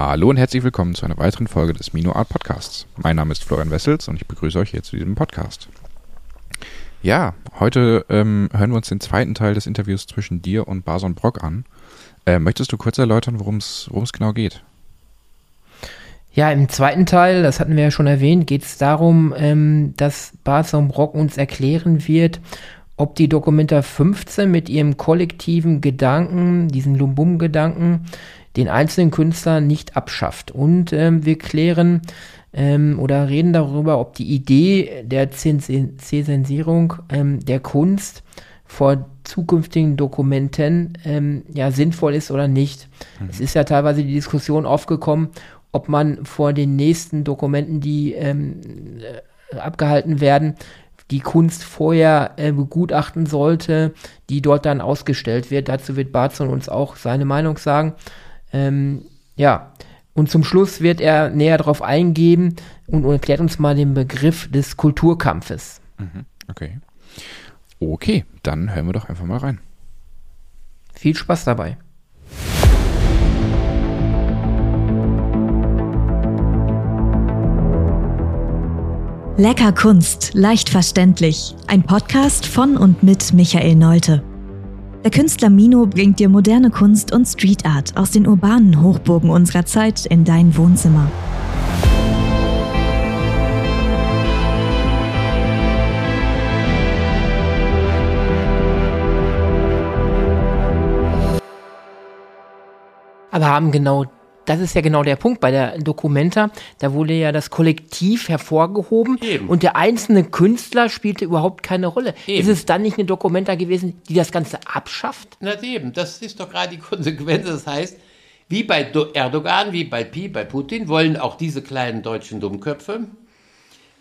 Hallo und herzlich willkommen zu einer weiteren Folge des Mino Art Podcasts. Mein Name ist Florian Wessels und ich begrüße euch jetzt zu diesem Podcast. Ja, heute ähm, hören wir uns den zweiten Teil des Interviews zwischen dir und Bason Brock an. Äh, möchtest du kurz erläutern, worum es genau geht? Ja, im zweiten Teil, das hatten wir ja schon erwähnt, geht es darum, ähm, dass Bason Brock uns erklären wird, ob die Dokumenta 15 mit ihrem kollektiven Gedanken, diesen Lumbum-Gedanken, den einzelnen Künstler nicht abschafft. Und ähm, wir klären ähm, oder reden darüber, ob die Idee der Zensierung ähm, der Kunst vor zukünftigen Dokumenten ähm, ja sinnvoll ist oder nicht. Mhm. Es ist ja teilweise die Diskussion aufgekommen, ob man vor den nächsten Dokumenten, die ähm, äh, abgehalten werden, die Kunst vorher äh, begutachten sollte, die dort dann ausgestellt wird. Dazu wird Barzon uns auch seine Meinung sagen. Ähm, ja, und zum Schluss wird er näher darauf eingehen und erklärt uns mal den Begriff des Kulturkampfes. Mhm, okay. Okay, dann hören wir doch einfach mal rein. Viel Spaß dabei. Lecker Kunst, leicht verständlich. Ein Podcast von und mit Michael Neute. Der Künstler Mino bringt dir moderne Kunst und Street Art aus den urbanen Hochburgen unserer Zeit in dein Wohnzimmer. Aber haben genau das ist ja genau der Punkt bei der Documenta. Da wurde ja das Kollektiv hervorgehoben Eben. und der einzelne Künstler spielte überhaupt keine Rolle. Eben. Ist es dann nicht eine Documenta gewesen, die das Ganze abschafft? Na eben, das ist doch gerade die Konsequenz. Das heißt, wie bei Erdogan, wie bei Pi, bei Putin, wollen auch diese kleinen deutschen Dummköpfe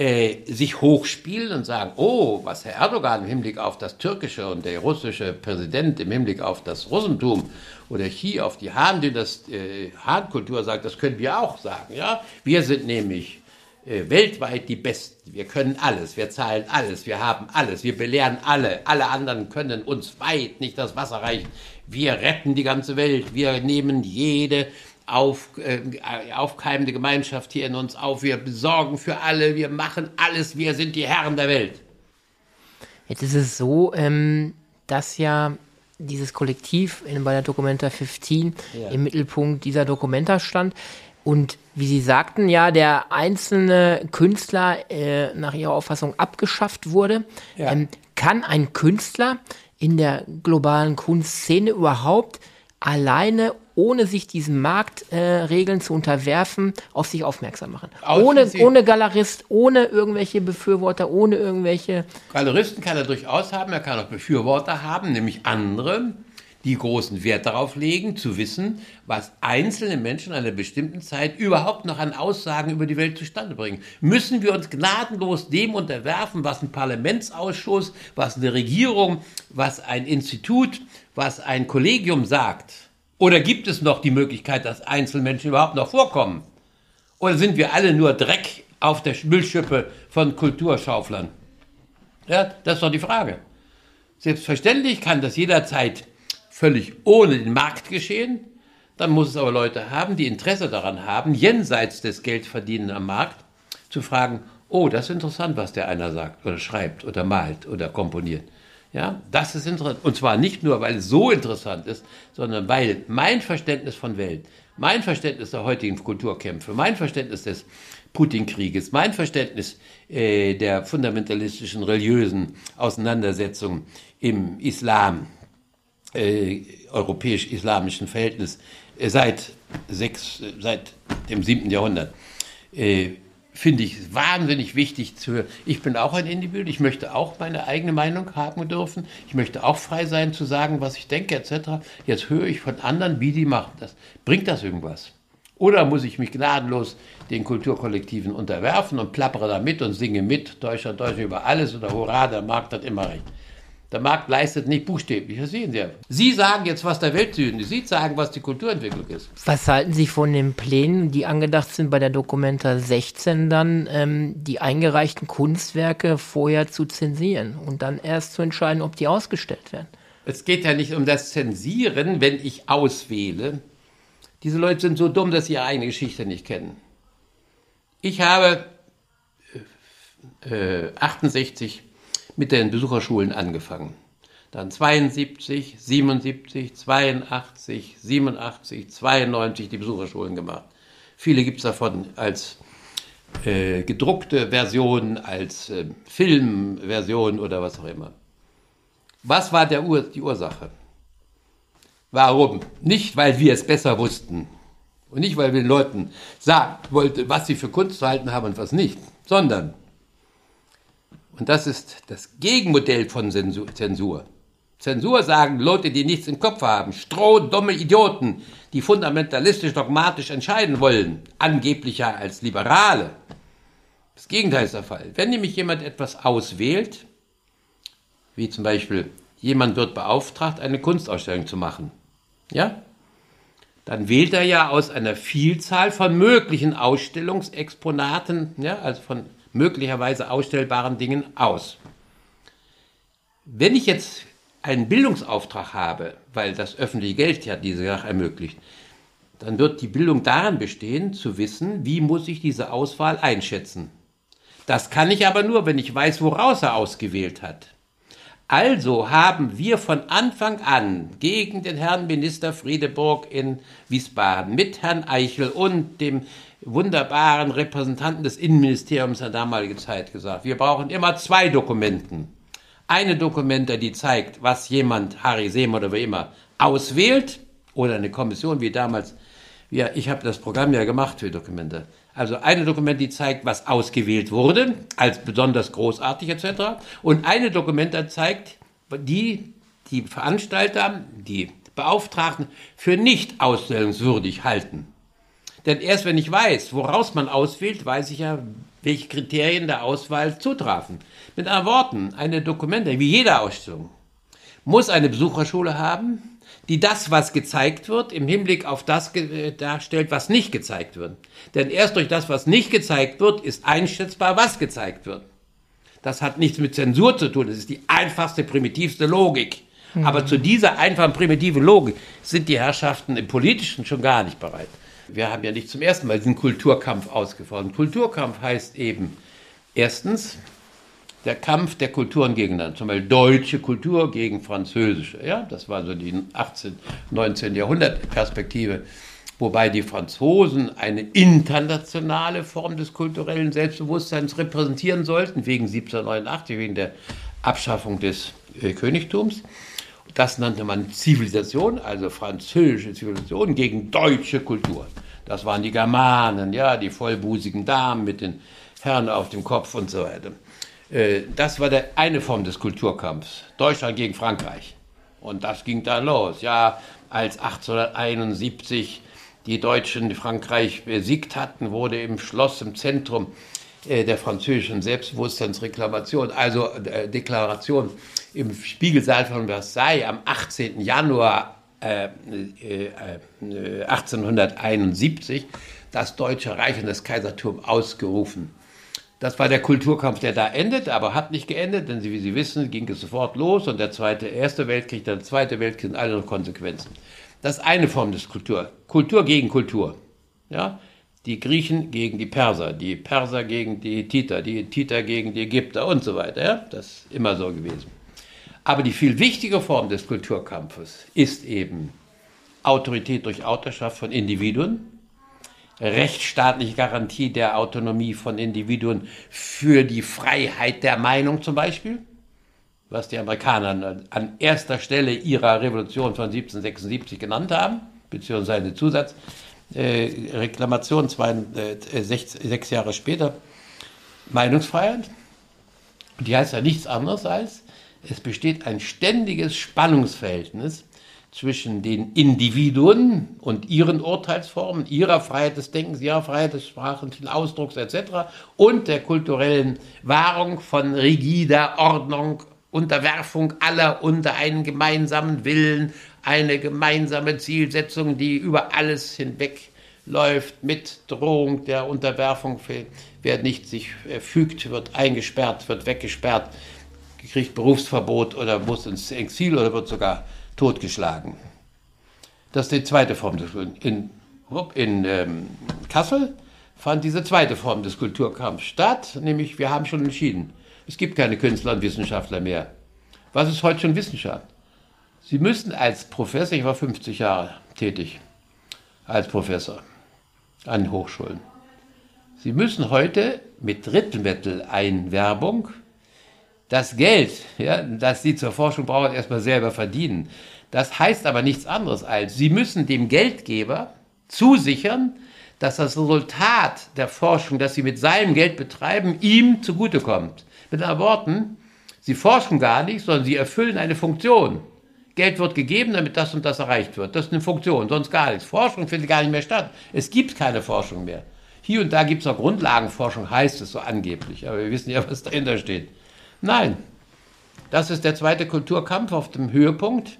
äh, sich hochspielen und sagen, oh, was Herr Erdogan im Hinblick auf das türkische und der russische Präsident im Hinblick auf das Russentum oder Xi auf die Han, das äh, Han-Kultur sagt, das können wir auch sagen. Ja? Wir sind nämlich äh, weltweit die Besten. Wir können alles, wir zahlen alles, wir haben alles, wir belehren alle. Alle anderen können uns weit nicht das Wasser reichen. Wir retten die ganze Welt, wir nehmen jede auf, äh, aufkeimende Gemeinschaft hier in uns auf. Wir besorgen für alle, wir machen alles, wir sind die Herren der Welt. Jetzt ist es so, ähm, dass ja dieses Kollektiv in, bei der Documenta 15 ja. im Mittelpunkt dieser Documenta stand. Und wie Sie sagten, ja, der einzelne Künstler äh, nach Ihrer Auffassung abgeschafft wurde. Ja. Ähm, kann ein Künstler in der globalen Kunstszene überhaupt alleine ohne sich diesen Marktregeln äh, zu unterwerfen, auf sich aufmerksam machen. Ohne, ohne Galerist, ohne irgendwelche Befürworter, ohne irgendwelche. Galeristen kann er durchaus haben, er kann auch Befürworter haben, nämlich andere, die großen Wert darauf legen, zu wissen, was einzelne Menschen in einer bestimmten Zeit überhaupt noch an Aussagen über die Welt zustande bringen. Müssen wir uns gnadenlos dem unterwerfen, was ein Parlamentsausschuss, was eine Regierung, was ein Institut, was ein Kollegium sagt? Oder gibt es noch die Möglichkeit, dass Einzelmenschen überhaupt noch vorkommen? Oder sind wir alle nur Dreck auf der Müllschippe von Kulturschauflern? Ja, das ist doch die Frage. Selbstverständlich kann das jederzeit völlig ohne den Markt geschehen. Dann muss es aber Leute haben, die Interesse daran haben, jenseits des Geldverdienen am Markt, zu fragen, oh, das ist interessant, was der einer sagt oder schreibt oder malt oder komponiert. Ja, das ist interessant. Und zwar nicht nur, weil es so interessant ist, sondern weil mein Verständnis von Welt, mein Verständnis der heutigen Kulturkämpfe, mein Verständnis des Putin-Krieges, mein Verständnis äh, der fundamentalistischen religiösen Auseinandersetzung im Islam, äh, europäisch-islamischen Verhältnis äh, seit, sechs, seit dem siebten Jahrhundert äh, finde ich wahnsinnig wichtig zu hören. Ich bin auch ein Individuum, ich möchte auch meine eigene Meinung haben dürfen. Ich möchte auch frei sein zu sagen, was ich denke, etc. Jetzt höre ich von anderen, wie die machen das. Bringt das irgendwas? Oder muss ich mich gnadenlos den Kulturkollektiven unterwerfen und plappere da mit und singe mit, Deutschland, Deutschland über alles oder Hurra, der Markt hat immer recht. Der Markt leistet nicht buchstäblich, das sehen Sie. Sie sagen jetzt, was der Weltsüden ist. Sie sagen, was die Kulturentwicklung ist. Was halten Sie von den Plänen, die angedacht sind bei der Dokumenta 16 dann, ähm, die eingereichten Kunstwerke vorher zu zensieren und dann erst zu entscheiden, ob die ausgestellt werden? Es geht ja nicht um das Zensieren, wenn ich auswähle, Diese Leute sind so dumm, dass sie ihre eigene Geschichte nicht kennen. Ich habe äh, 68 mit den Besucherschulen angefangen. Dann 72, 77, 82, 87, 92 die Besucherschulen gemacht. Viele gibt es davon als äh, gedruckte Version, als äh, Filmversion oder was auch immer. Was war der Ur die Ursache? Warum? Nicht, weil wir es besser wussten und nicht, weil wir den Leuten sagen wollten, was sie für Kunst zu halten haben und was nicht, sondern, und das ist das Gegenmodell von Zensur. Zensur sagen Leute, die nichts im Kopf haben, strohdumme Idioten, die fundamentalistisch dogmatisch entscheiden wollen, angeblicher als Liberale. Das Gegenteil ist der Fall. Wenn nämlich jemand etwas auswählt, wie zum Beispiel jemand wird beauftragt, eine Kunstausstellung zu machen, ja, dann wählt er ja aus einer Vielzahl von möglichen Ausstellungsexponaten, ja, also von möglicherweise ausstellbaren Dingen aus. Wenn ich jetzt einen Bildungsauftrag habe, weil das öffentliche Geld ja diese Sache ermöglicht, dann wird die Bildung daran bestehen, zu wissen, wie muss ich diese Auswahl einschätzen. Das kann ich aber nur, wenn ich weiß, woraus er ausgewählt hat. Also haben wir von Anfang an gegen den Herrn Minister Friedeburg in Wiesbaden mit Herrn Eichel und dem wunderbaren Repräsentanten des Innenministeriums der damaligen Zeit gesagt, wir brauchen immer zwei Dokumenten eine Dokumente, die zeigt, was jemand, Harry Sehm oder wie immer, auswählt, oder eine Kommission wie damals, ja, ich habe das Programm ja gemacht für Dokumente. Also eine Dokument, die zeigt, was ausgewählt wurde, als besonders großartig etc. Und eine Dokumente zeigt, die die Veranstalter, die Beauftragten für nicht ausstellungswürdig halten. Denn erst wenn ich weiß, woraus man auswählt, weiß ich ja, welche Kriterien der Auswahl zutrafen. Mit anderen Worten, eine Dokumente, wie jede Ausstellung, muss eine Besucherschule haben, die das, was gezeigt wird, im Hinblick auf das äh, darstellt, was nicht gezeigt wird. Denn erst durch das, was nicht gezeigt wird, ist einschätzbar, was gezeigt wird. Das hat nichts mit Zensur zu tun, das ist die einfachste, primitivste Logik. Mhm. Aber zu dieser einfachen, primitiven Logik sind die Herrschaften im Politischen schon gar nicht bereit wir haben ja nicht zum ersten Mal diesen Kulturkampf ausgefordert. Kulturkampf heißt eben erstens der Kampf der Kulturen gegeneinander, zum Beispiel deutsche Kultur gegen französische. Ja, das war so die 18., 19. Jahrhundert Perspektive, wobei die Franzosen eine internationale Form des kulturellen Selbstbewusstseins repräsentieren sollten, wegen 1789, wegen der Abschaffung des äh, Königtums. Das nannte man Zivilisation, also französische Zivilisation gegen deutsche Kultur. Das waren die Germanen, ja, die vollbusigen Damen mit den Herren auf dem Kopf und so weiter. Äh, das war der eine Form des Kulturkampfs. Deutschland gegen Frankreich. Und das ging dann los. Ja, als 1871 die Deutschen Frankreich besiegt hatten, wurde im Schloss im Zentrum der französischen Selbstbewusstseinsreklamation, also äh, Deklaration im Spiegelsaal von Versailles am 18. Januar äh, äh, 1871 das Deutsche Reich und das Kaisertum ausgerufen. Das war der Kulturkampf, der da endet, aber hat nicht geendet, denn wie Sie wissen, ging es sofort los und der zweite, erste Weltkrieg, der zweite Weltkrieg sind alle Konsequenzen. Das ist eine Form des Kultur. Kultur gegen Kultur. Ja? Die Griechen gegen die Perser, die Perser gegen die Titer, die Titer gegen die Ägypter und so weiter. Ja? Das ist immer so gewesen. Aber die viel wichtige Form des Kulturkampfes ist eben Autorität durch Autorschaft von Individuen, rechtsstaatliche Garantie der Autonomie von Individuen für die Freiheit der Meinung zum Beispiel, was die Amerikaner an erster Stelle ihrer Revolution von 1776 genannt haben, beziehungsweise eine Zusatzreklamation äh, äh, sechs, sechs Jahre später, Meinungsfreiheit. Die heißt ja nichts anderes als, es besteht ein ständiges Spannungsverhältnis zwischen den Individuen und ihren Urteilsformen, ihrer Freiheit des Denkens, ihrer Freiheit des sprachlichen Ausdrucks etc. und der kulturellen Wahrung von rigider Ordnung, Unterwerfung aller unter einen gemeinsamen Willen, eine gemeinsame Zielsetzung, die über alles hinweg läuft, mit Drohung der Unterwerfung. Wer nicht sich fügt, wird eingesperrt, wird weggesperrt kriegt Berufsverbot oder muss ins Exil oder wird sogar totgeschlagen. Das ist die zweite Form des In in ähm, Kassel fand diese zweite Form des Kulturkampfs statt, nämlich wir haben schon entschieden, es gibt keine Künstler und Wissenschaftler mehr. Was ist heute schon Wissenschaft? Sie müssen als Professor, ich war 50 Jahre tätig als Professor an Hochschulen, Sie müssen heute mit Drittmitteleinwerbung das Geld, ja, das Sie zur Forschung brauchen, erstmal selber verdienen. Das heißt aber nichts anderes als, Sie müssen dem Geldgeber zusichern, dass das Resultat der Forschung, das Sie mit seinem Geld betreiben, ihm zugutekommt. Mit anderen Worten, Sie forschen gar nicht, sondern Sie erfüllen eine Funktion. Geld wird gegeben, damit das und das erreicht wird. Das ist eine Funktion, sonst gar nichts. Forschung findet gar nicht mehr statt. Es gibt keine Forschung mehr. Hier und da gibt es noch Grundlagenforschung, heißt es so angeblich. Aber wir wissen ja, was dahinter steht. Nein, das ist der zweite Kulturkampf auf dem Höhepunkt.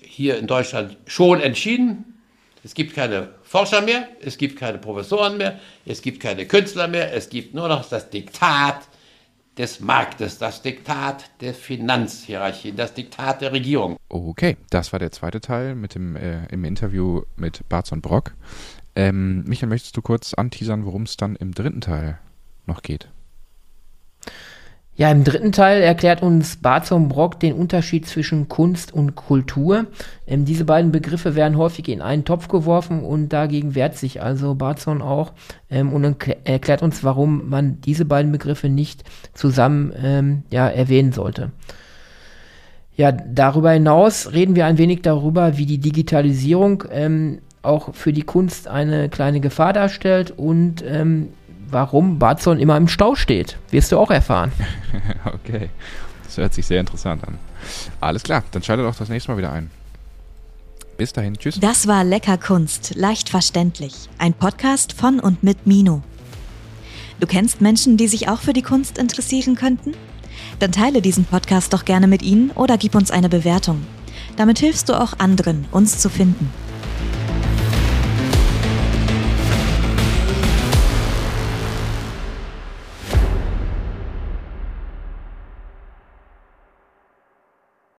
Hier in Deutschland schon entschieden. Es gibt keine Forscher mehr, es gibt keine Professoren mehr, es gibt keine Künstler mehr, es gibt nur noch das Diktat des Marktes, das Diktat der Finanzhierarchie, das Diktat der Regierung. Okay, das war der zweite Teil mit dem äh, im Interview mit Barzon Brock. Ähm, Michael, möchtest du kurz anteasern, worum es dann im dritten Teil noch geht? Ja, im dritten Teil erklärt uns Barzon Brock den Unterschied zwischen Kunst und Kultur. Ähm, diese beiden Begriffe werden häufig in einen Topf geworfen und dagegen wehrt sich also Barzon auch ähm, und erklärt uns, warum man diese beiden Begriffe nicht zusammen ähm, ja, erwähnen sollte. Ja, darüber hinaus reden wir ein wenig darüber, wie die Digitalisierung ähm, auch für die Kunst eine kleine Gefahr darstellt und ähm, warum Barzon immer im Stau steht. Wirst du auch erfahren. okay, das hört sich sehr interessant an. Alles klar, dann schaltet auch das nächste Mal wieder ein. Bis dahin, tschüss. Das war Lecker Kunst, leicht verständlich. Ein Podcast von und mit Mino. Du kennst Menschen, die sich auch für die Kunst interessieren könnten? Dann teile diesen Podcast doch gerne mit ihnen oder gib uns eine Bewertung. Damit hilfst du auch anderen, uns zu finden.